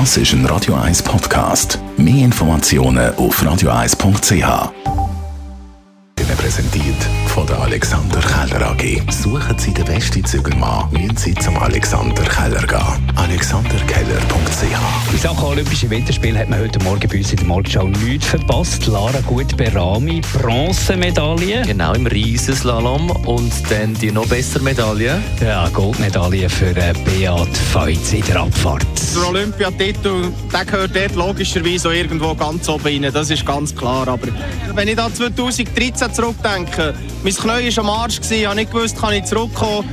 Das ist ein Radio 1 Podcast. Mehr Informationen auf radio1.ch. Präsentiert von der Alexander Keller AG. Suchen Sie den besten Zügelmann, müssen Sie zum Alexander Keller gehen. AlexanderKeller.ch In Sachen Olympische Winterspiele hat man heute Morgen bei uns in der Morgenschau nichts verpasst. Lara Gut-Berami, Bronzemedaille. Genau, im Riesenslalom. Und dann die noch bessere Medaille. Ja, Goldmedaille für äh, Beat Feutz in der Abfahrt. Der Olympiatitel, der gehört dort logischerweise auch irgendwo ganz oben rein. Das ist ganz klar. Aber wenn ich da 2013 zurückdenke, mein Knie war am Arsch, ich habe nicht gewusst, kann ich zurückkommen.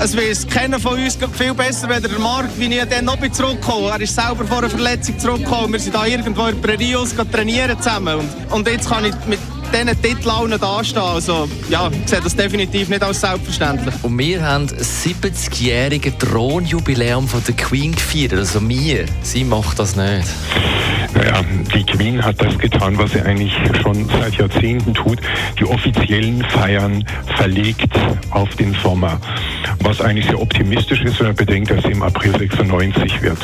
Es weiß keiner von uns viel besser, als der Marc, wie ich dann noch zurückgekommen Er ist selber vor einer Verletzung zurückgekommen. Wir sind da irgendwo in Prerios trainieren zusammen. Und, und jetzt kann ich mit diesen Titeln dastehen. Also, ja, ich sehe das definitiv nicht als selbstverständlich. Und wir haben das 70-jährige Thronjubiläum von der Queen gefeiert. Also wir, sie macht das nicht. Naja, Queen hat das getan, was sie eigentlich schon seit Jahrzehnten tut. Die offiziellen Feiern verlegt auf den Sommer. Was eigentlich sehr optimistisch ist, wenn man bedenkt, dass sie im April 96 wird.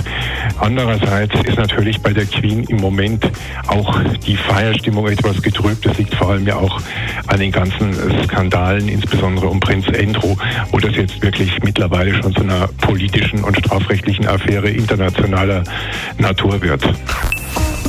Andererseits ist natürlich bei der Queen im Moment auch die Feierstimmung etwas getrübt. Das liegt vor allem ja auch an den ganzen Skandalen, insbesondere um Prinz Andrew, wo das jetzt wirklich mittlerweile schon zu einer politischen und strafrechtlichen Affäre internationaler Natur wird.